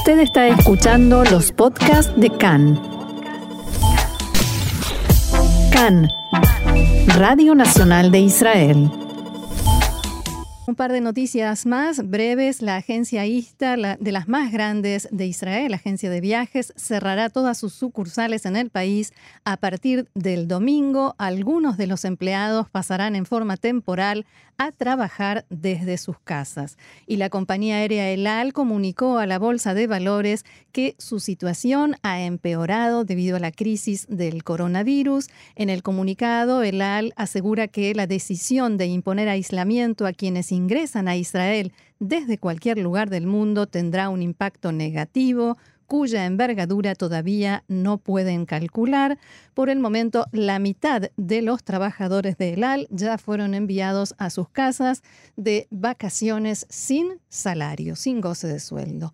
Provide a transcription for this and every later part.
Usted está escuchando los podcasts de CAN. CAN, Radio Nacional de Israel. Un par de noticias más breves. La agencia ISTA, de las más grandes de Israel, la agencia de viajes, cerrará todas sus sucursales en el país a partir del domingo. Algunos de los empleados pasarán en forma temporal a trabajar desde sus casas. Y la compañía aérea Elal comunicó a la Bolsa de Valores que su situación ha empeorado debido a la crisis del coronavirus. En el comunicado, Elal asegura que la decisión de imponer aislamiento a quienes ingresan a Israel desde cualquier lugar del mundo tendrá un impacto negativo cuya envergadura todavía no pueden calcular. Por el momento, la mitad de los trabajadores de ELAL ya fueron enviados a sus casas de vacaciones sin salario, sin goce de sueldo.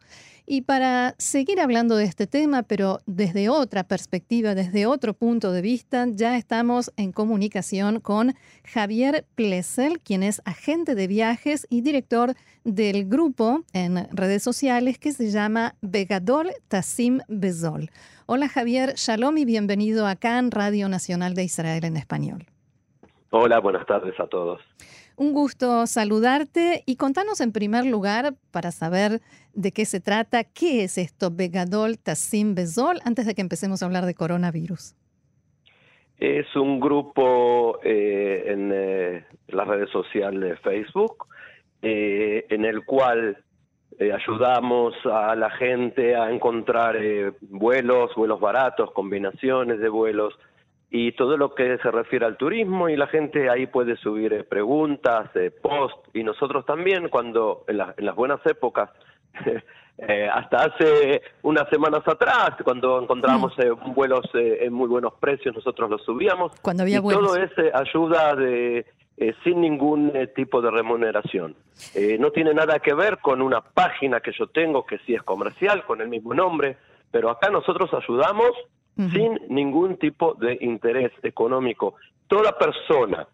Y para seguir hablando de este tema, pero desde otra perspectiva, desde otro punto de vista, ya estamos en comunicación con Javier Plesel, quien es agente de viajes y director del grupo en redes sociales que se llama Vegador Tassim Bezol. Hola Javier, shalom y bienvenido acá en Radio Nacional de Israel en español. Hola, buenas tardes a todos. Un gusto saludarte y contanos en primer lugar, para saber de qué se trata, qué es esto Begadol Tassim Bezol, antes de que empecemos a hablar de coronavirus. Es un grupo eh, en eh, las redes sociales de Facebook, eh, en el cual ayudamos a la gente a encontrar vuelos, vuelos baratos, combinaciones de vuelos, y todo lo que se refiere al turismo y la gente ahí puede subir eh, preguntas, eh, post y nosotros también cuando en, las buenas épocas, eh, hasta hace unas semanas atrás, cuando encontrábamos mm. vuelos en muy buenos precios, nosotros los subíamos. Cuando había y todo es ayuda de sin ningún tipo de remuneración. no tiene nada que ver con una página que yo tengo que sí es comercial, con el mismo nombre, pero acá nosotros ayudamos sin ningún tipo de interés económico. Toda persona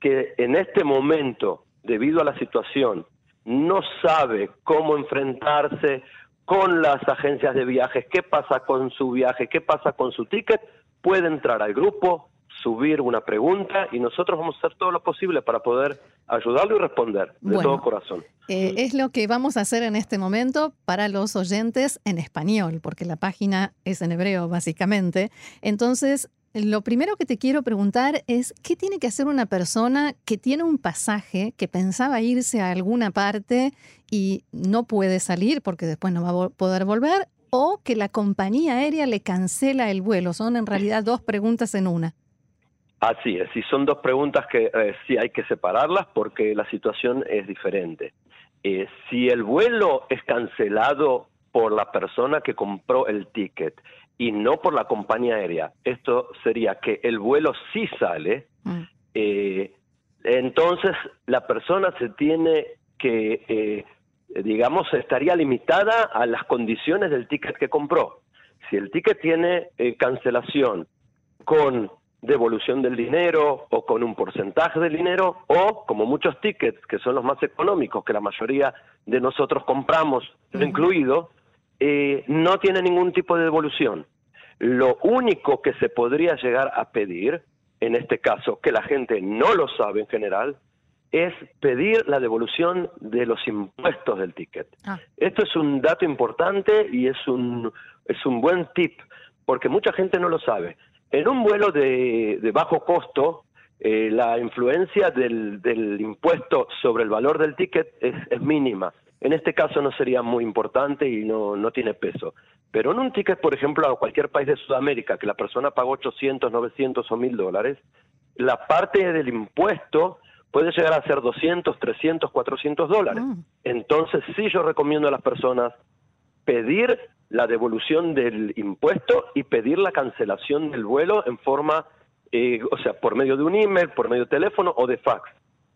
que en este momento, debido a la situación, no sabe cómo enfrentarse con las agencias de viajes, qué pasa con su viaje, qué pasa con su ticket, puede entrar al grupo, subir una pregunta y nosotros vamos a hacer todo lo posible para poder ayudarlo y responder de todo corazón. Eh, es lo que vamos a hacer en este momento para los oyentes en español, porque la página es en hebreo básicamente. Entonces, lo primero que te quiero preguntar es, ¿qué tiene que hacer una persona que tiene un pasaje, que pensaba irse a alguna parte y no puede salir porque después no va a poder volver? o que la compañía aérea le cancela el vuelo. Son en realidad dos preguntas en una. Así es, y son dos preguntas que eh, sí hay que separarlas porque la situación es diferente. Eh, si el vuelo es cancelado por la persona que compró el ticket y no por la compañía aérea, esto sería que el vuelo sí sale, mm. eh, entonces la persona se tiene que, digamos, estaría limitada a las condiciones del ticket que compró. Si el ticket tiene cancelación con devolución del dinero o con un porcentaje del dinero o como muchos tickets que son los más económicos que la mayoría de nosotros compramos incluido eh, no tiene ningún tipo de devolución lo único que se podría llegar a pedir en este caso que la gente no lo sabe en general es pedir la devolución de los impuestos del ticket. Ah. Esto es un dato importante y es un, es un buen tip, porque mucha gente no lo sabe. En un vuelo de, bajo costo, eh, la influencia del, impuesto sobre el valor del ticket es, mínima. En este caso no sería muy importante y no, no tiene peso. Pero en un ticket, por ejemplo, a cualquier país de Sudamérica, que la persona pagó 800, 900 o 1000 dólares, la parte del impuesto puede llegar a ser 200, 300, 400 dólares. Mm. Entonces sí yo recomiendo a las personas pedir la devolución del impuesto y pedir la cancelación del vuelo en forma, eh, o sea, por medio de un email, por medio de teléfono o de fax.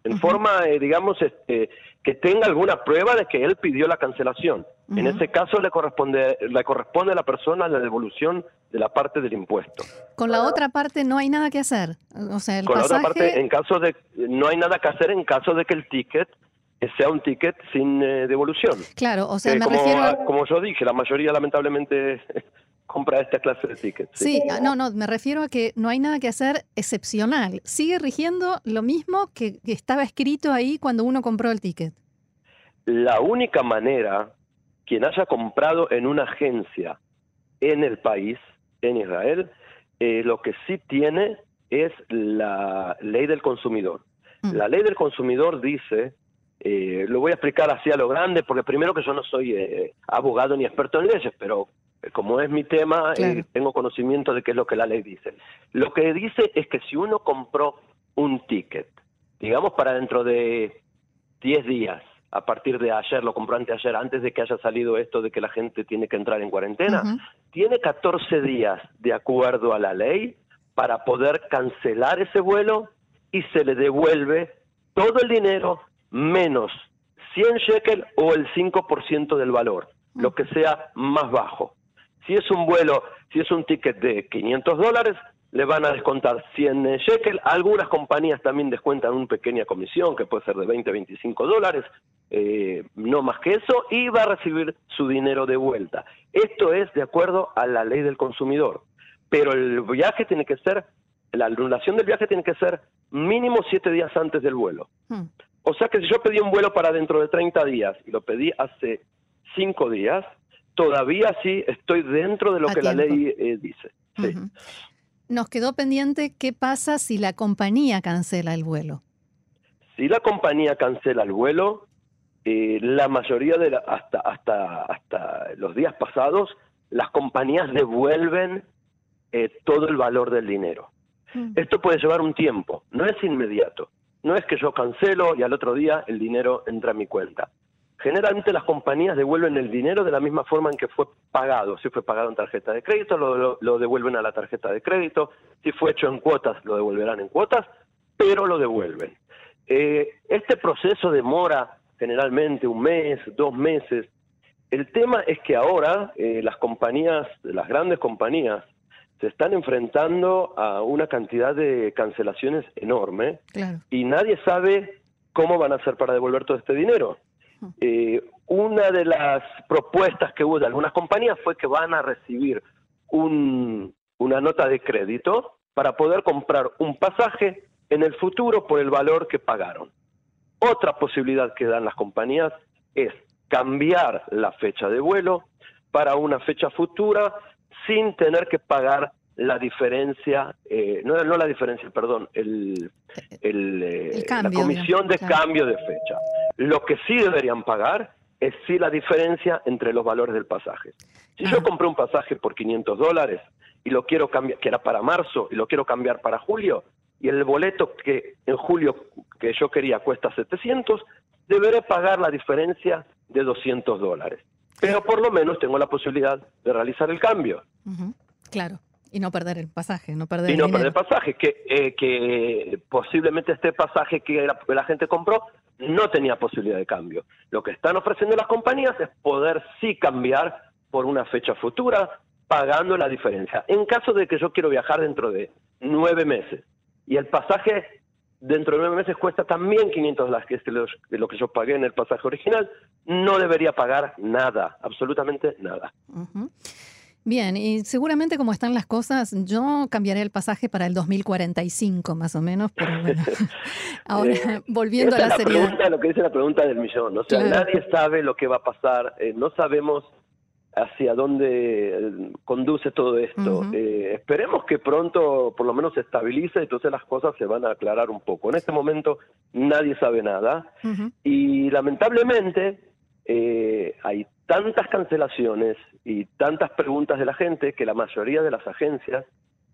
En forma, eh, digamos, este, que tenga alguna prueba de que él pidió la cancelación. En ese caso le corresponde, le corresponde a la persona la devolución de la parte del impuesto. Con la otra parte no hay nada que hacer. O sea, el Con la otra parte, en caso de, no hay nada que hacer en caso de que el ticket sea un ticket sin eh, devolución. Claro, o sea, Eh, me como, refiero... a- como yo dije, la mayoría lamentablemente compra esta clase de tickets. Sí, no, no, me refiero a que no hay nada que hacer excepcional. Sigue rigiendo lo mismo que, que estaba escrito ahí cuando uno compró el ticket. La única manera, quien haya comprado en una agencia en el país, en Israel, eh, lo que sí tiene es la ley del consumidor. Mm. La ley del consumidor dice, eh, lo voy a explicar así a lo grande, porque primero que yo no soy eh, abogado ni experto en leyes, pero eh, como es mi tema, eh, tengo conocimiento de qué es lo que la ley dice. Lo que dice es que si uno compró un ticket, digamos para dentro de 10 días, a partir de ayer, lo compró anteayer, antes de que haya salido esto de que la gente tiene que entrar en cuarentena, tiene 14 días de acuerdo a la ley para poder cancelar ese vuelo y se le devuelve todo el dinero menos 100 shekel o el 5% del valor, lo que sea más bajo. Si es un vuelo, si es un ticket de 500 dólares, le van a descontar 100 shekel. Algunas compañías también descuentan una pequeña comisión, que puede ser de 20, 25 dólares, eh, no más que eso, y va a recibir su dinero de vuelta. Esto es de acuerdo a la ley del consumidor. Pero el viaje tiene que ser, la anulación del viaje tiene que ser mínimo siete días antes del vuelo. Mm. O sea que si yo pedí un vuelo para dentro de 30 días y lo pedí hace 5 días, todavía sí estoy dentro de lo A que la ley eh, dice. Sí. Nos quedó pendiente qué pasa si la compañía cancela el vuelo. Si la compañía cancela el vuelo, eh, la mayoría de la- hasta hasta hasta los días pasados, las compañías devuelven eh, todo el valor del dinero. Mm. Esto puede llevar un tiempo, no es inmediato. No es que yo cancelo y al otro día el dinero entra a mi cuenta. Generalmente las compañías devuelven el dinero de la misma forma en que fue pagado. Si fue pagado en tarjeta de crédito, lo, lo- devuelven a la tarjeta de crédito. Si fue hecho en cuotas, lo devolverán en cuotas, pero lo devuelven. Eh, este proceso demora generalmente un mes, dos meses. El tema es que ahora eh, las compañías, las grandes compañías, se están enfrentando a una cantidad de cancelaciones enorme Claro. y nadie sabe cómo van a hacer para devolver todo este dinero. Eh, una de las propuestas que hubo de algunas compañías fue que van a recibir un- una nota de crédito para poder comprar un pasaje en el futuro por el valor que pagaron. Otra posibilidad que dan las compañías es cambiar la fecha de vuelo para una fecha futura sin tener que pagar la diferencia, eh, no, no la diferencia, perdón, el, el, eh, El la comisión de claro. cambio de fecha. Lo que sí deberían pagar es sí la diferencia entre los valores del pasaje. Si yo compré un pasaje por 500 dólares y lo quiero cambiar, que era para marzo, y lo quiero cambiar para julio, y el boleto que en julio que yo quería cuesta 700, deberé pagar la diferencia de 200 dólares. Pero por lo menos tengo la posibilidad de realizar el cambio. Claro. Y no perder el pasaje, no perder y el no dinero. perder pasaje, que, eh, que posiblemente este pasaje que la, que la gente compró no tenía posibilidad de cambio. Lo que están ofreciendo las compañías es poder sí cambiar por una fecha futura, pagando la diferencia. En caso de que yo quiero viajar dentro de nueve meses y el pasaje dentro de nueve meses cuesta también 500 dólares, que es lo que yo pagué en el pasaje original, no debería pagar nada, absolutamente nada. Bien, y seguramente como están las cosas, yo cambiaré el pasaje para el 2045 más o menos, pero bueno. Ahora, Eh, volviendo a la la seriedad. pregunta, lo que dice la pregunta del millón. O sea, Claro. nadie sabe lo que va a pasar, eh, no sabemos hacia dónde conduce todo esto. Eh, esperemos que pronto por lo menos se estabilice, entonces las cosas se van a aclarar un poco. En este momento nadie sabe nada y lamentablemente eh, hay tantas cancelaciones y tantas preguntas de la gente que la mayoría de las agencias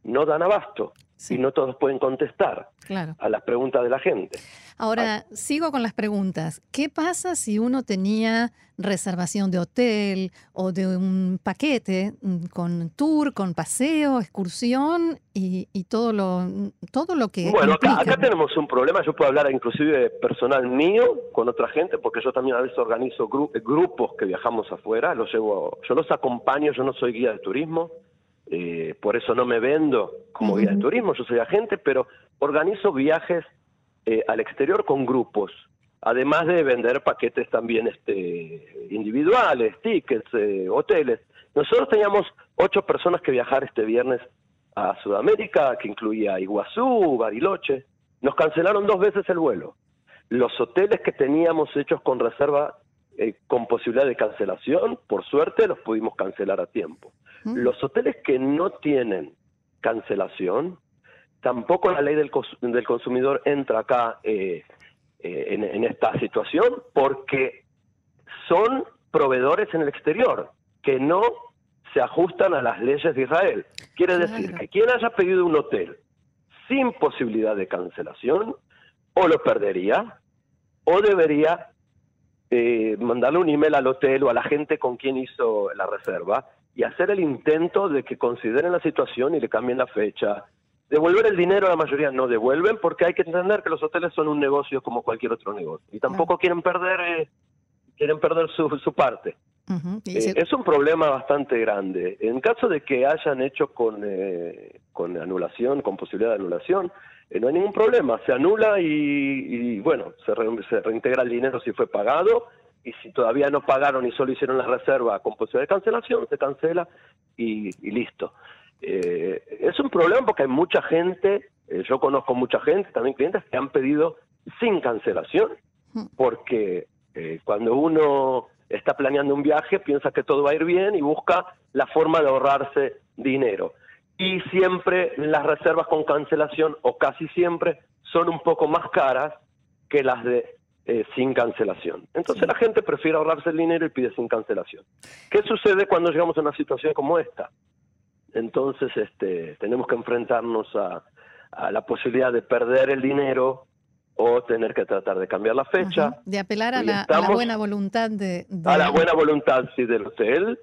no dan abasto Sí. y no todos pueden contestar Claro. a las preguntas de la gente. Ahora, sigo con las preguntas. ¿Qué pasa si uno tenía reservación de hotel o de un paquete mm, con tour, con paseo, excursión y, y todo lo todo lo que Bueno, acá tenemos un problema. Yo puedo hablar inclusive personal mío con otra gente, porque yo también a veces organizo gru- grupos que viajamos afuera. Los llevo, yo los acompaño. Yo no soy guía de turismo, eh, por eso no me vendo como guía de turismo. Yo soy agente, pero organizo viajes eh, al exterior con grupos. además de vender paquetes también este, individuales, tickets, eh, hoteles. Nosotros teníamos ocho personas que viajar este viernes a Sudamérica, que incluía Iguazú, Bariloche. Nos cancelaron dos veces el vuelo. Los hoteles que teníamos hechos con reserva eh, con posibilidad de cancelación, por suerte los pudimos cancelar a tiempo. Mm. Los hoteles que no tienen cancelación, tampoco la ley del, del consumidor entra acá eh, eh, en, esta situación porque son proveedores en el exterior que no se ajustan a las leyes de Israel. Quiere decir que quien haya pedido un hotel sin posibilidad de cancelación, o lo perdería, o debería eh, mandarle un email al hotel o a la gente con quien hizo la reserva y hacer el intento de que consideren la situación y le cambien la fecha. Devolver el dinero la mayoría no devuelven porque hay que entender que los hoteles son un negocio como cualquier otro negocio y tampoco quieren perder eh, quieren perder su, su parte. Eh, es un problema bastante grande. En caso de que hayan hecho con, con anulación, con posibilidad de anulación, eh, no hay ningún problema, se anula y, bueno, se, se, reintegra el dinero si fue pagado y si todavía no pagaron y solo hicieron la reserva con posibilidad de cancelación, se cancela y, listo. Eh, es un problema porque hay mucha gente, eh, yo conozco mucha gente, también clientes que han pedido sin cancelación, porque cuando uno está planeando un viaje piensa que todo va a ir bien y busca la forma de ahorrarse dinero y siempre las reservas con cancelación, o casi siempre, son un poco más caras que las de eh, sin cancelación. Entonces la gente prefiere ahorrarse el dinero y pide sin cancelación. ¿Qué sucede cuando llegamos a una situación como esta? Entonces este, tenemos que enfrentarnos a, la posibilidad de perder el dinero o tener que tratar de cambiar la fecha. De apelar a la, buena voluntad de, A la buena voluntad, sí, del hotel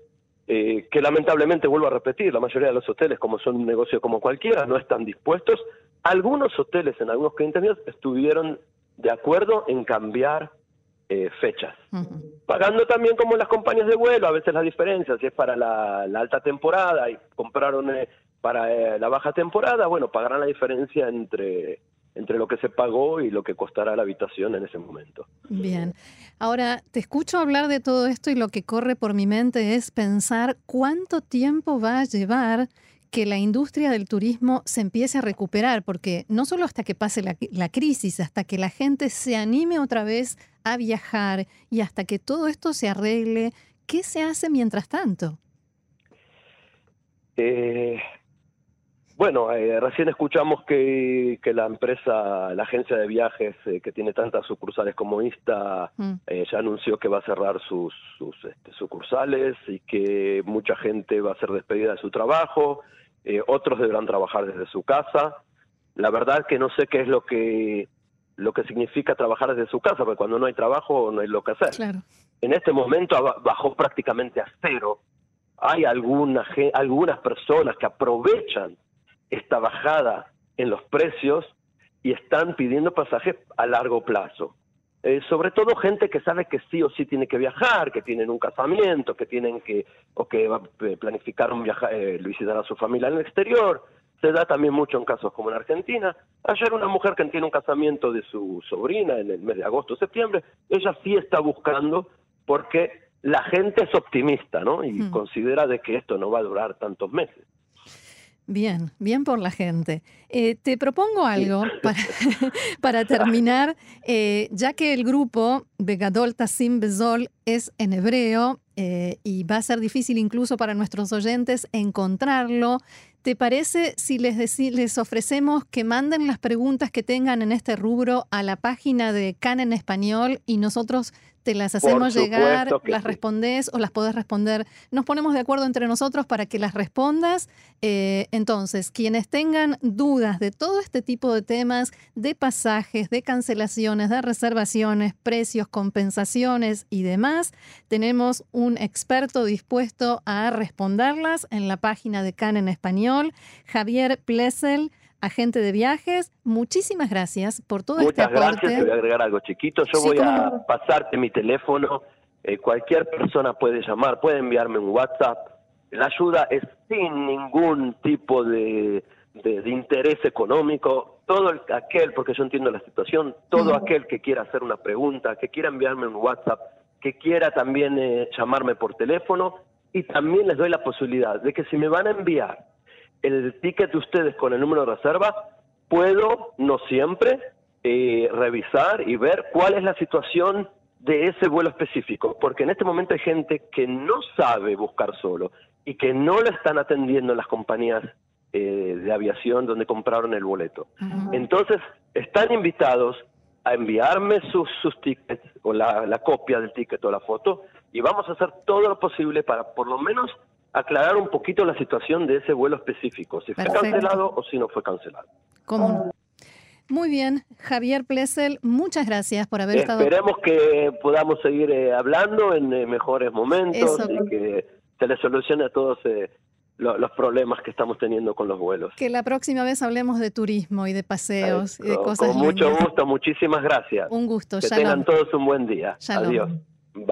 eh, que lamentablemente, vuelvo a repetir, la mayoría de los hoteles, como son un negocio como cualquiera, no están dispuestos. Algunos hoteles en algunos clientes míos estuvieron de acuerdo en cambiar eh, fechas, pagando también como las compañías de vuelo, a veces la diferencia, si es para la, alta temporada y compraron eh, para la baja temporada, bueno, pagarán la diferencia entre entre lo que se pagó y lo que costará la habitación en ese momento. Bien. Ahora, te escucho hablar de todo esto y lo que corre por mi mente es pensar cuánto tiempo va a llevar que la industria del turismo se empiece a recuperar, porque no solo hasta que pase la, la, crisis, hasta que la gente se anime otra vez a viajar y hasta que todo esto se arregle, ¿qué se hace mientras tanto? Eh, bueno, eh, recién escuchamos que, la empresa, la agencia de viajes eh, que tiene tantas sucursales como esta, mm. eh, ya anunció que va a cerrar sus, este, sucursales y que mucha gente va a ser despedida de su trabajo, otros deberán trabajar desde su casa. La verdad que no sé qué es lo que lo que significa trabajar desde su casa, porque cuando no hay trabajo no hay lo que hacer. En este momento bajó prácticamente a cero. Hay alguna, algunas personas que aprovechan esta bajada en los precios y están pidiendo pasajes a largo plazo. Eh, sobre todo gente que sabe que sí o sí tiene que viajar, que tienen un casamiento, que tienen que o que va a eh, planificar un viaje, eh, visitar a su familia en el exterior. Se da también mucho en casos como en Argentina. Ayer una mujer que tiene un casamiento de su sobrina en el mes de agosto o septiembre, ella sí está buscando porque la gente es optimista, ¿no? Y hmm. considera de que esto no va a durar tantos meses. Bien, bien por la gente. Eh, te propongo algo para, terminar, eh, ya que el grupo Begadol Tassim Bezol es en hebreo eh, y va a ser difícil incluso para nuestros oyentes encontrarlo. ¿Te parece si les, les ofrecemos que manden las preguntas que tengan en este rubro a la página de CAN en español y nosotros te las hacemos llegar, las respondes o las podés responder. Nos ponemos de acuerdo entre nosotros para que las respondas. Eh, entonces, quienes tengan dudas de todo este tipo de temas, de pasajes, de cancelaciones, de reservaciones, precios, compensaciones y demás, tenemos un experto dispuesto a responderlas en la página de CAN en español, Javier Plessel agente de viajes. Muchísimas gracias por todo este aporte. Muchas gracias. Te voy a agregar algo chiquito. Yo voy a pasarte mi teléfono. Eh, cualquier persona puede llamar, puede enviarme un WhatsApp. La ayuda es sin ningún tipo de, de, interés económico. todo aquel, porque yo entiendo la situación, todo aquel que quiera hacer una pregunta, que quiera enviarme un WhatsApp, que quiera también eh, llamarme por teléfono, y también les doy la posibilidad de que si me van a enviar el ticket de ustedes con el número de reserva, puedo, no siempre, eh, revisar y ver cuál es la situación de ese vuelo específico, porque en este momento hay gente que no sabe buscar solo y que no lo están atendiendo las compañías eh, de aviación donde compraron el boleto. Entonces, están invitados a enviarme sus, sus tickets o la, la copia del ticket o la foto y vamos a hacer todo lo posible para por lo menos aclarar un poquito la situación de ese vuelo específico, si fue cancelado o si no fue cancelado. ¿Cómo? Muy bien, Javier Plessel, muchas gracias por haber estado. Esperemos que podamos seguir eh, hablando en eh, mejores momentos y que se le solucione a todos eh, los problemas que estamos teniendo con los vuelos. Que la próxima vez hablemos de turismo y de paseos y de cosas. Con mucho gusto, muchísimas gracias. Un gusto. Que tengan todos un buen día. Adiós. Bye.